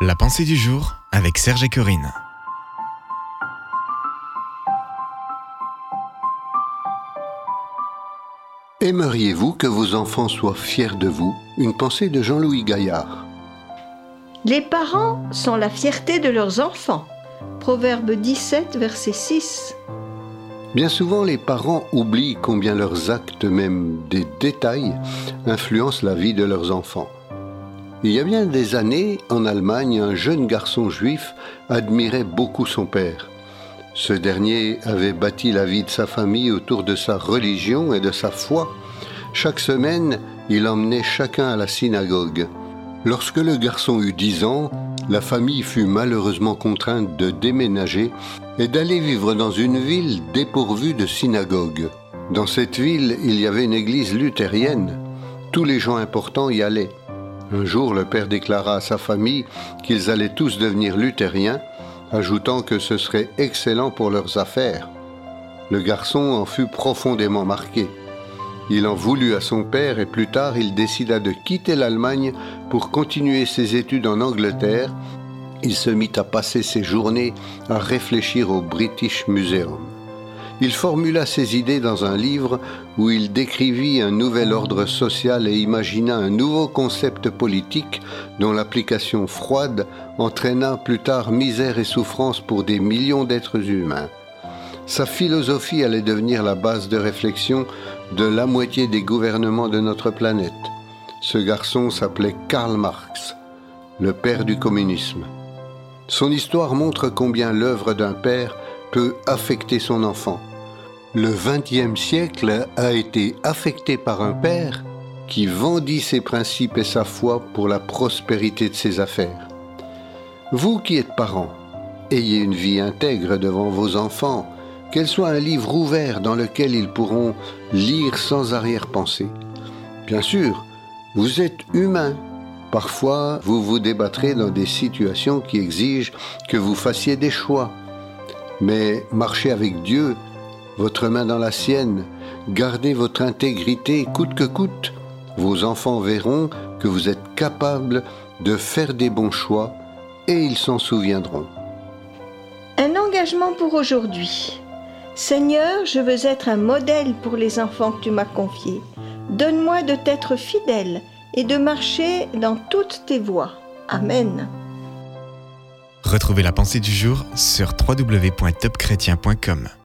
La pensée du jour avec Serge et Corinne. Aimeriez-vous que vos enfants soient fiers de vous? Une pensée de Jean-Louis Gaillard. Les parents sont la fierté de leurs enfants. Proverbe 17, verset 6. Bien souvent, les parents oublient combien leurs actes, même des détails, influencent la vie de leurs enfants. Il y a bien des années, en Allemagne, un jeune garçon juif admirait beaucoup son père. Ce dernier avait bâti la vie de sa famille autour de sa religion et de sa foi. Chaque semaine, il emmenait chacun à la synagogue. Lorsque le garçon eut dix ans, la famille fut malheureusement contrainte de déménager et d'aller vivre dans une ville dépourvue de synagogue. Dans cette ville, il y avait une église luthérienne. Tous les gens importants y allaient. Un jour, le père déclara à sa famille qu'ils allaient tous devenir luthériens, ajoutant que ce serait excellent pour leurs affaires. Le garçon en fut profondément marqué. Il en voulut à son père et plus tard il décida de quitter l'Allemagne pour continuer ses études en Angleterre. Il se mit à passer ses journées à réfléchir au British Museum il formula ses idées dans un livre où il décrivit un nouvel ordre social et imagina un nouveau concept politique dont l'application froide entraîna plus tard misère et souffrance pour des millions d'êtres humains. Sa philosophie allait devenir la base de réflexion de la moitié des gouvernements de notre planète. Ce garçon s'appelait Karl Marx, le père du communisme. Son histoire montre combien l'œuvre d'un père peut affecter son enfant. Le XXe siècle a été affecté par un père qui vendit ses principes et sa foi pour la prospérité de ses affaires. Vous qui êtes parents, ayez une vie intègre devant vos enfants, qu'elle soit un livre ouvert dans lequel ils pourront lire sans arrière-pensée. Bien sûr, vous êtes humain. Parfois, vous vous débattrez dans des situations qui exigent que vous fassiez des choix. Mais marcher avec Dieu, votre main dans la sienne, gardez votre intégrité coûte que coûte. Vos enfants verront que vous êtes capable de faire des bons choix et ils s'en souviendront. Un engagement pour aujourd'hui. Seigneur, je veux être un modèle pour les enfants que tu m'as confiés. Donne-moi de t'être fidèle et de marcher dans toutes tes voies. Amen. Retrouvez la pensée du jour sur www.topchrétien.com.